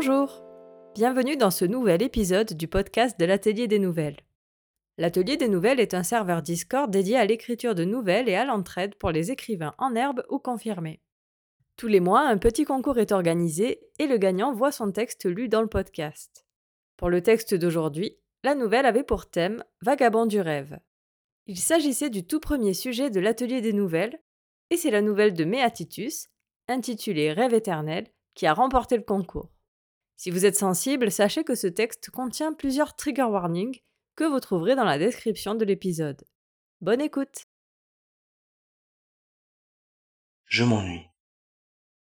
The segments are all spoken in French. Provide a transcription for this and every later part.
Bonjour Bienvenue dans ce nouvel épisode du podcast de l'Atelier des Nouvelles. L'Atelier des Nouvelles est un serveur Discord dédié à l'écriture de nouvelles et à l'entraide pour les écrivains en herbe ou confirmés. Tous les mois, un petit concours est organisé et le gagnant voit son texte lu dans le podcast. Pour le texte d'aujourd'hui, la nouvelle avait pour thème Vagabond du rêve. Il s'agissait du tout premier sujet de l'Atelier des Nouvelles, et c'est la nouvelle de Méatitus, intitulée Rêve éternel, qui a remporté le concours. Si vous êtes sensible, sachez que ce texte contient plusieurs trigger warnings que vous trouverez dans la description de l'épisode. Bonne écoute Je m'ennuie.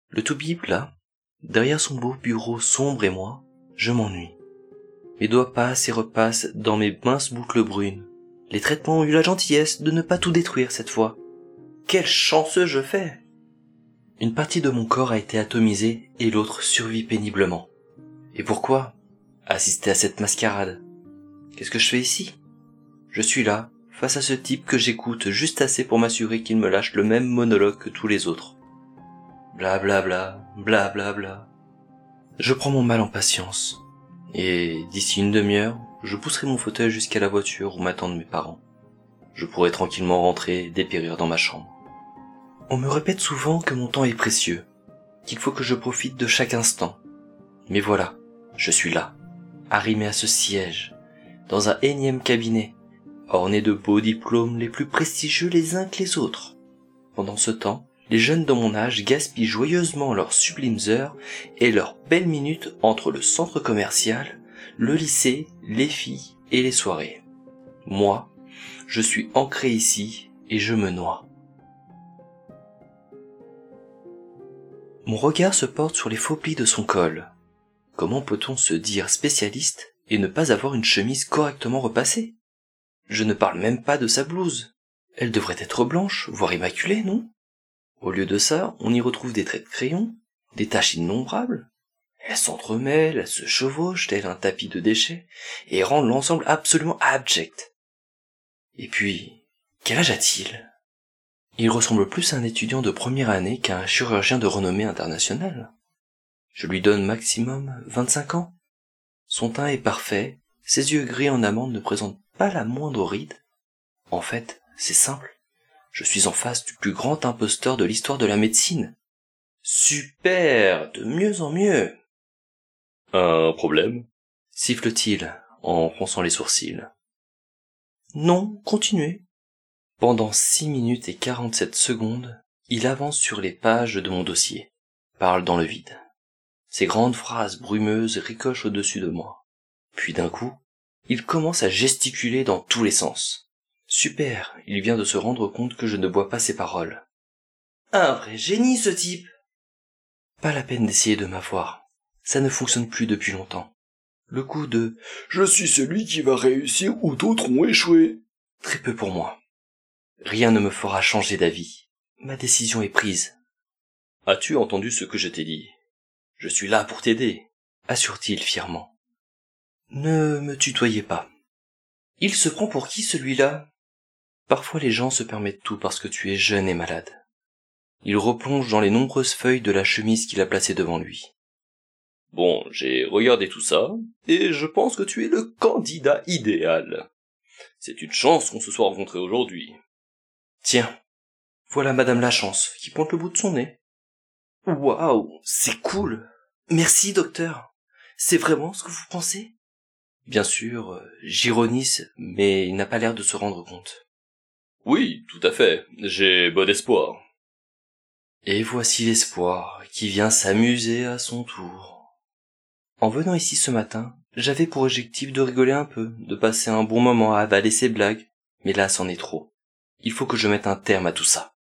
Le tout bip là, derrière son beau bureau sombre et moi, je m'ennuie. Mes doigts passent et repassent dans mes minces boucles brunes. Les traitements ont eu la gentillesse de ne pas tout détruire cette fois. Quel chanceux je fais Une partie de mon corps a été atomisée et l'autre survit péniblement. Et pourquoi Assister à cette mascarade? Qu'est-ce que je fais ici? Je suis là, face à ce type que j'écoute juste assez pour m'assurer qu'il me lâche le même monologue que tous les autres. Bla bla bla, bla bla bla. Je prends mon mal en patience. Et d'ici une demi-heure, je pousserai mon fauteuil jusqu'à la voiture où m'attendent mes parents. Je pourrai tranquillement rentrer et dépérir dans ma chambre. On me répète souvent que mon temps est précieux, qu'il faut que je profite de chaque instant. Mais voilà, je suis là, arrimé à ce siège, dans un énième cabinet, orné de beaux diplômes les plus prestigieux les uns que les autres. Pendant ce temps, les jeunes de mon âge gaspillent joyeusement leurs sublimes heures et leurs belles minutes entre le centre commercial, le lycée, les filles et les soirées. Moi, je suis ancré ici et je me noie. Mon regard se porte sur les faux plis de son col, Comment peut-on se dire spécialiste et ne pas avoir une chemise correctement repassée? Je ne parle même pas de sa blouse. Elle devrait être blanche, voire immaculée, non? Au lieu de ça, on y retrouve des traits de crayon, des taches innombrables. Elle s'entremêle, elle se chevauche tel un tapis de déchets, et rend l'ensemble absolument abject. Et puis, quel âge a-t-il? Il ressemble plus à un étudiant de première année qu'à un chirurgien de renommée internationale. Je lui donne maximum 25 ans. Son teint est parfait, ses yeux gris en amande ne présentent pas la moindre ride. En fait, c'est simple. Je suis en face du plus grand imposteur de l'histoire de la médecine. Super, de mieux en mieux. Un problème? Siffle-t-il en fronçant les sourcils. Non, continuez. Pendant six minutes et quarante-sept secondes, il avance sur les pages de mon dossier, parle dans le vide. Ses grandes phrases brumeuses ricochent au-dessus de moi. Puis d'un coup, il commence à gesticuler dans tous les sens. Super, il vient de se rendre compte que je ne bois pas ses paroles. Un vrai génie ce type. Pas la peine d'essayer de m'avoir. Ça ne fonctionne plus depuis longtemps. Le coup de Je suis celui qui va réussir où d'autres ont échoué. Très peu pour moi. Rien ne me fera changer d'avis. Ma décision est prise. As-tu entendu ce que je t'ai dit? Je suis là pour t'aider, assure-t-il fièrement. Ne me tutoyez pas. Il se prend pour qui celui-là? Parfois les gens se permettent tout parce que tu es jeune et malade. Il replonge dans les nombreuses feuilles de la chemise qu'il a placée devant lui. Bon, j'ai regardé tout ça, et je pense que tu es le candidat idéal. C'est une chance qu'on se soit rencontrés aujourd'hui. Tiens, voilà Madame la Chance, qui pointe le bout de son nez. Waouh, c'est cool. Merci, docteur. C'est vraiment ce que vous pensez? Bien sûr, euh, j'ironise, mais il n'a pas l'air de se rendre compte. Oui, tout à fait. J'ai bon espoir. Et voici l'espoir qui vient s'amuser à son tour. En venant ici ce matin, j'avais pour objectif de rigoler un peu, de passer un bon moment à avaler ses blagues, mais là c'en est trop. Il faut que je mette un terme à tout ça.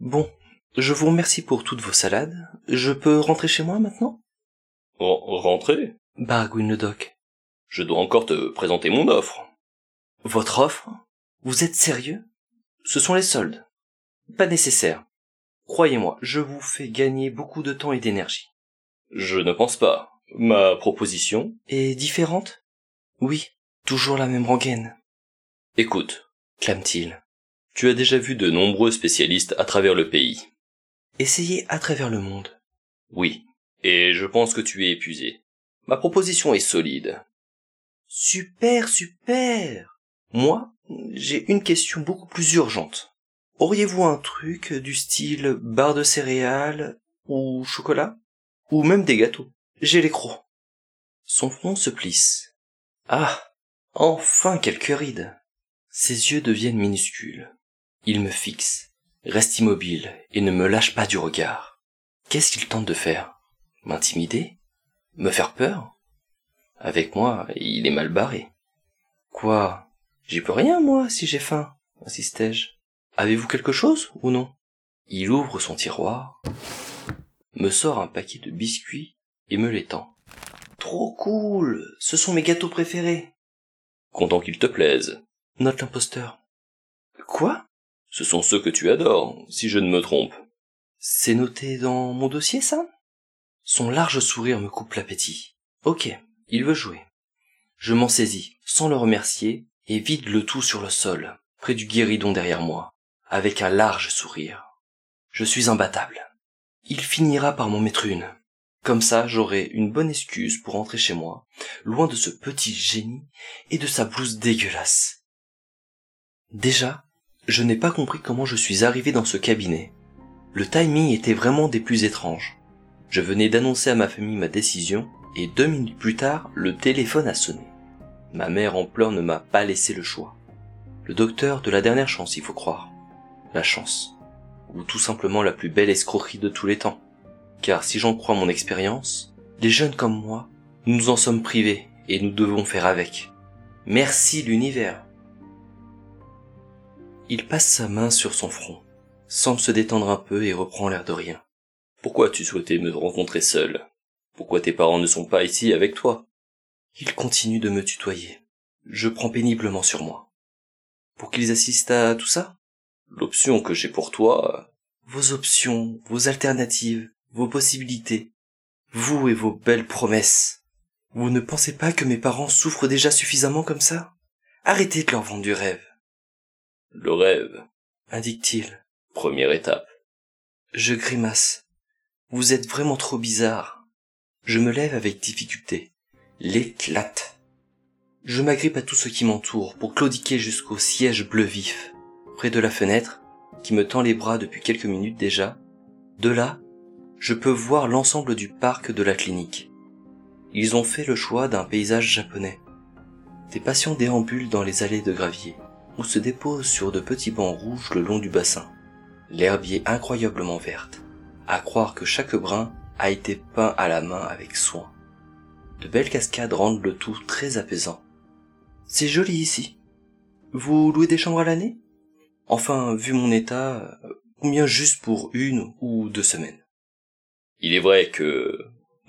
Bon, je vous remercie pour toutes vos salades. Je peux rentrer chez moi maintenant? Rentrer Baragouine le doc. Je dois encore te présenter mon offre. Votre offre? Vous êtes sérieux? Ce sont les soldes. Pas nécessaire. Croyez-moi, je vous fais gagner beaucoup de temps et d'énergie. Je ne pense pas. Ma proposition? Est différente? Oui, toujours la même rengaine. Écoute, clame-t-il, tu as déjà vu de nombreux spécialistes à travers le pays. Essayez à travers le monde. Oui, Et je pense que tu es épuisé. Ma proposition est solide. Super, super. Moi, j'ai une question beaucoup plus urgente. Auriez-vous un truc du style barre de céréales ou chocolat? Ou même des gâteaux? J'ai les crocs. Son front se plisse. Ah Enfin quelques rides Ses yeux deviennent minuscules. Il me fixe, reste immobile et ne me lâche pas du regard. Qu'est-ce qu'il tente de faire? M'intimider? Me faire peur? Avec moi, il est mal barré. Quoi? J'y peux rien, moi, si j'ai faim, insistai-je. Avez-vous quelque chose ou non? Il ouvre son tiroir, me sort un paquet de biscuits et me l'étend. Trop cool Ce sont mes gâteaux préférés Content qu'ils te plaisent. Note l'imposteur. Quoi? Ce sont ceux que tu adores, si je ne me trompe. C'est noté dans mon dossier, ça? Son large sourire me coupe l'appétit. Ok, il veut jouer. Je m'en saisis, sans le remercier, et vide le tout sur le sol, près du guéridon derrière moi avec un large sourire. Je suis imbattable. Il finira par m'en mettre une. Comme ça, j'aurai une bonne excuse pour rentrer chez moi, loin de ce petit génie et de sa blouse dégueulasse. Déjà, je n'ai pas compris comment je suis arrivé dans ce cabinet. Le timing était vraiment des plus étranges. Je venais d'annoncer à ma famille ma décision, et deux minutes plus tard, le téléphone a sonné. Ma mère en pleurs ne m'a pas laissé le choix. Le docteur de la dernière chance, il faut croire la chance, ou tout simplement la plus belle escroquerie de tous les temps. Car si j'en crois mon expérience, les jeunes comme moi, nous en sommes privés et nous devons faire avec. Merci l'univers. Il passe sa main sur son front, semble se détendre un peu et reprend l'air de rien. Pourquoi tu souhaitais me rencontrer seul? Pourquoi tes parents ne sont pas ici avec toi? Il continue de me tutoyer. Je prends péniblement sur moi. Pour qu'ils assistent à tout ça? L'option que j'ai pour toi, vos options, vos alternatives, vos possibilités, vous et vos belles promesses. Vous ne pensez pas que mes parents souffrent déjà suffisamment comme ça? Arrêtez de leur vendre du rêve. Le rêve, indique-t-il. Première étape. Je grimace. Vous êtes vraiment trop bizarre. Je me lève avec difficulté. L'éclate. Je m'agrippe à tout ce qui m'entoure pour claudiquer jusqu'au siège bleu vif près de la fenêtre, qui me tend les bras depuis quelques minutes déjà. De là, je peux voir l'ensemble du parc de la clinique. Ils ont fait le choix d'un paysage japonais. Des patients déambulent dans les allées de gravier, ou se déposent sur de petits bancs rouges le long du bassin. L'herbe est incroyablement verte, à croire que chaque brin a été peint à la main avec soin. De belles cascades rendent le tout très apaisant. C'est joli ici. Vous louez des chambres à l'année? Enfin, vu mon état, combien juste pour une ou deux semaines? Il est vrai que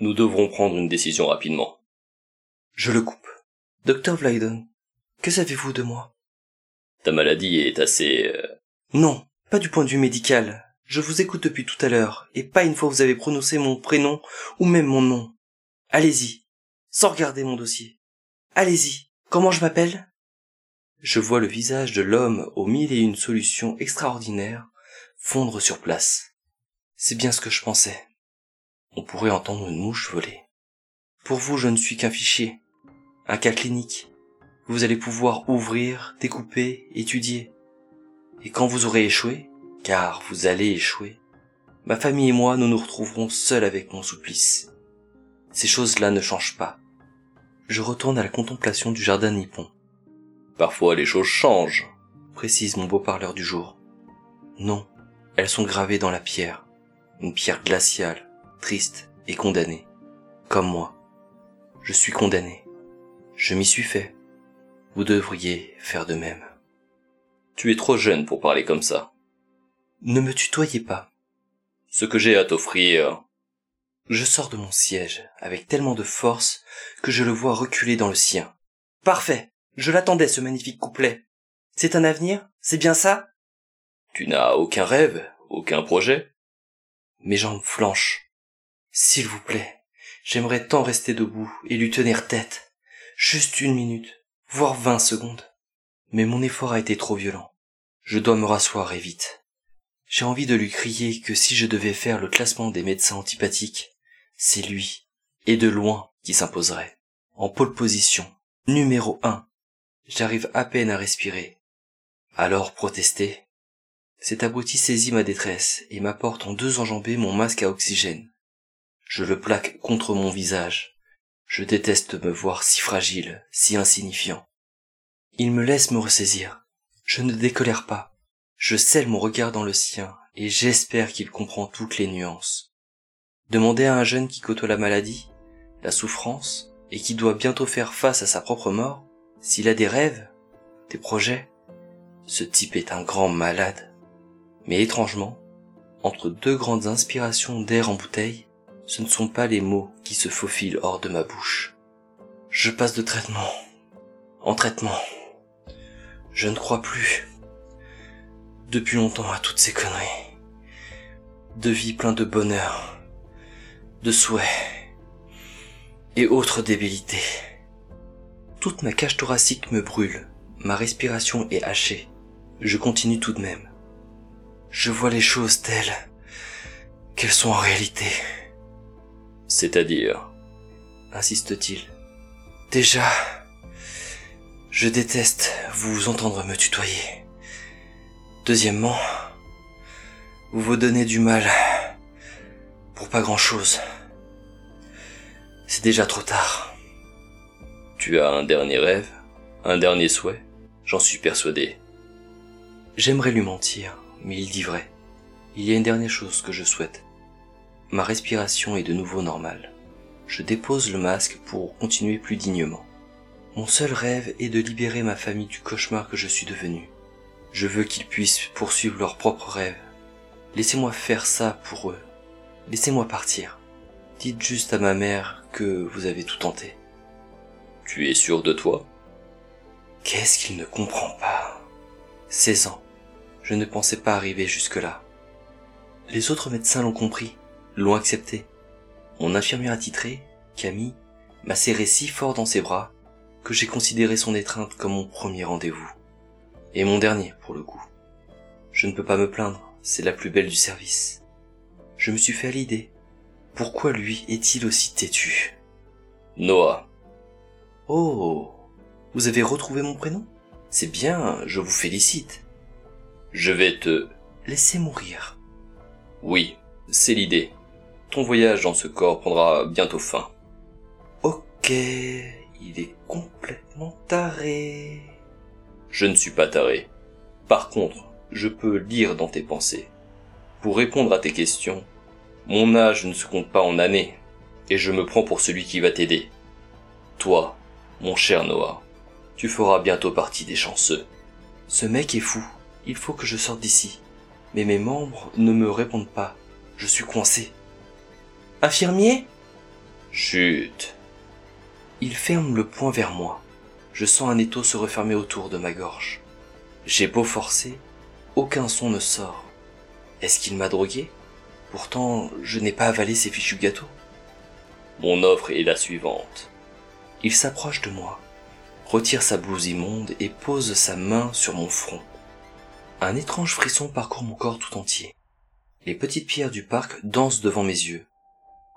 nous devrons prendre une décision rapidement. Je le coupe. Docteur Vlyden, que savez-vous de moi? Maladie est assez... Euh, non, pas du point de vue médical. Je vous écoute depuis tout à l'heure, et pas une fois vous avez prononcé mon prénom ou même mon nom. Allez-y, sans regarder mon dossier. Allez-y, comment je m'appelle? Je vois le visage de l'homme aux mille et une solutions extraordinaires fondre sur place. C'est bien ce que je pensais. On pourrait entendre une mouche voler. Pour vous, je ne suis qu'un fichier, un cas clinique. Vous allez pouvoir ouvrir, découper, étudier. Et quand vous aurez échoué, car vous allez échouer, ma famille et moi, nous nous retrouverons seuls avec mon supplice. Ces choses-là ne changent pas. Je retourne à la contemplation du jardin nippon. Parfois les choses changent, précise mon beau parleur du jour. Non, elles sont gravées dans la pierre, une pierre glaciale, triste et condamnée. Comme moi. Je suis condamné. Je m'y suis fait. Vous devriez faire de même. Tu es trop jeune pour parler comme ça. Ne me tutoyez pas. Ce que j'ai à t'offrir. Je sors de mon siège avec tellement de force que je le vois reculer dans le sien. Parfait. Je l'attendais, ce magnifique couplet. C'est un avenir? C'est bien ça? Tu n'as aucun rêve, aucun projet? Mes jambes flanchent. S'il vous plaît, j'aimerais tant rester debout et lui tenir tête. Juste une minute, voire vingt secondes. Mais mon effort a été trop violent. Je dois me rasseoir et vite. J'ai envie de lui crier que si je devais faire le classement des médecins antipathiques, c'est lui, et de loin, qui s'imposerait. En pole position, numéro un. J'arrive à peine à respirer. Alors protester. Cet abruti saisit ma détresse et m'apporte en deux enjambées mon masque à oxygène. Je le plaque contre mon visage. Je déteste me voir si fragile, si insignifiant. Il me laisse me ressaisir. Je ne décolère pas. Je scelle mon regard dans le sien et j'espère qu'il comprend toutes les nuances. Demander à un jeune qui côtoie la maladie, la souffrance, et qui doit bientôt faire face à sa propre mort, s'il a des rêves, des projets, ce type est un grand malade. Mais étrangement, entre deux grandes inspirations d'air en bouteille, ce ne sont pas les mots qui se faufilent hors de ma bouche. Je passe de traitement en traitement. Je ne crois plus depuis longtemps à toutes ces conneries. De vie plein de bonheur, de souhaits et autres débilités. Toute ma cage thoracique me brûle, ma respiration est hachée. Je continue tout de même. Je vois les choses telles qu'elles sont en réalité. C'est-à-dire insiste-t-il. Déjà, je déteste vous entendre me tutoyer. Deuxièmement, vous vous donnez du mal pour pas grand-chose. C'est déjà trop tard. Tu as un dernier rêve, un dernier souhait, j'en suis persuadé. J'aimerais lui mentir, mais il dit vrai. Il y a une dernière chose que je souhaite. Ma respiration est de nouveau normale. Je dépose le masque pour continuer plus dignement. Mon seul rêve est de libérer ma famille du cauchemar que je suis devenu. Je veux qu'ils puissent poursuivre leurs propres rêves. Laissez-moi faire ça pour eux. Laissez-moi partir. Dites juste à ma mère que vous avez tout tenté. Tu es sûr de toi? Qu'est-ce qu'il ne comprend pas? 16 ans. Je ne pensais pas arriver jusque-là. Les autres médecins l'ont compris, l'ont accepté. Mon infirmière attitrée, Camille, m'a serré si fort dans ses bras que j'ai considéré son étreinte comme mon premier rendez-vous. Et mon dernier, pour le coup. Je ne peux pas me plaindre, c'est la plus belle du service. Je me suis fait à l'idée. Pourquoi lui est-il aussi têtu? Noah. Oh, vous avez retrouvé mon prénom? C'est bien, je vous félicite. Je vais te laisser mourir. Oui, c'est l'idée. Ton voyage dans ce corps prendra bientôt fin. Ok, il est complètement taré. Je ne suis pas taré. Par contre, je peux lire dans tes pensées. Pour répondre à tes questions, mon âge ne se compte pas en années, et je me prends pour celui qui va t'aider. Toi, mon cher Noah, tu feras bientôt partie des chanceux. Ce mec est fou, il faut que je sorte d'ici. Mais mes membres ne me répondent pas, je suis coincé. Infirmier? Chut, il ferme le poing vers moi. Je sens un étau se refermer autour de ma gorge. J'ai beau forcer, aucun son ne sort. Est-ce qu'il m'a drogué? Pourtant, je n'ai pas avalé ces fichus gâteaux. Mon offre est la suivante. Il s'approche de moi, retire sa blouse immonde et pose sa main sur mon front. Un étrange frisson parcourt mon corps tout entier. Les petites pierres du parc dansent devant mes yeux.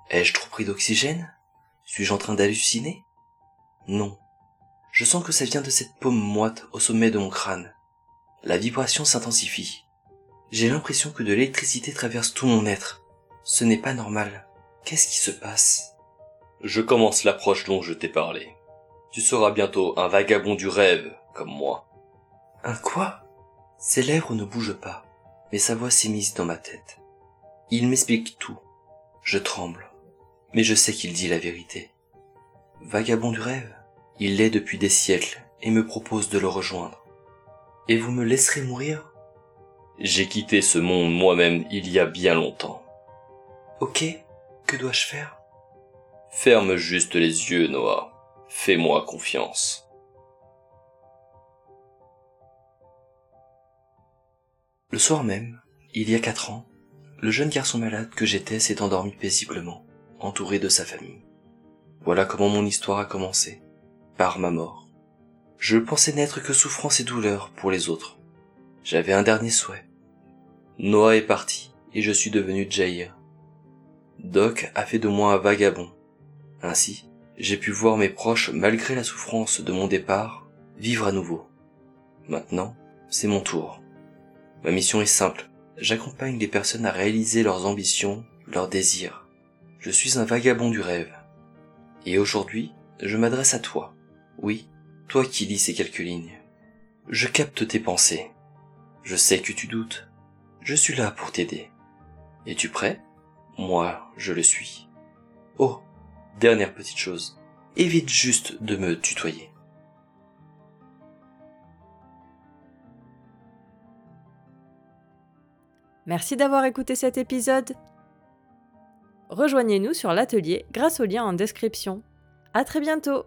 Ai-je trop pris d'oxygène? Suis-je en train d'halluciner? Non. Je sens que ça vient de cette paume moite au sommet de mon crâne. La vibration s'intensifie. J'ai l'impression que de l'électricité traverse tout mon être. Ce n'est pas normal. Qu'est-ce qui se passe? Je commence l'approche dont je t'ai parlé. Tu seras bientôt un vagabond du rêve, comme moi. Un quoi? Ses lèvres ne bougent pas, mais sa voix s'émise dans ma tête. Il m'explique tout. Je tremble, mais je sais qu'il dit la vérité. Vagabond du rêve Il l'est depuis des siècles et me propose de le rejoindre. Et vous me laisserez mourir? J'ai quitté ce monde moi-même il y a bien longtemps. Ok, que dois-je faire? Ferme juste les yeux, Noah. Fais-moi confiance. Le soir même, il y a quatre ans, le jeune garçon malade que j'étais s'est endormi paisiblement, entouré de sa famille. Voilà comment mon histoire a commencé, par ma mort. Je pensais n'être que souffrance et douleur pour les autres. J'avais un dernier souhait. Noah est parti, et je suis devenu Jair. Doc a fait de moi un vagabond. Ainsi, j'ai pu voir mes proches, malgré la souffrance de mon départ, vivre à nouveau. Maintenant, c'est mon tour. Ma mission est simple. J'accompagne les personnes à réaliser leurs ambitions, leurs désirs. Je suis un vagabond du rêve. Et aujourd'hui, je m'adresse à toi. Oui, toi qui lis ces quelques lignes. Je capte tes pensées. Je sais que tu doutes. Je suis là pour t'aider. Es-tu prêt? Moi, je le suis. Oh, dernière petite chose. Évite juste de me tutoyer. Merci d'avoir écouté cet épisode. Rejoignez-nous sur l'atelier grâce au lien en description. À très bientôt!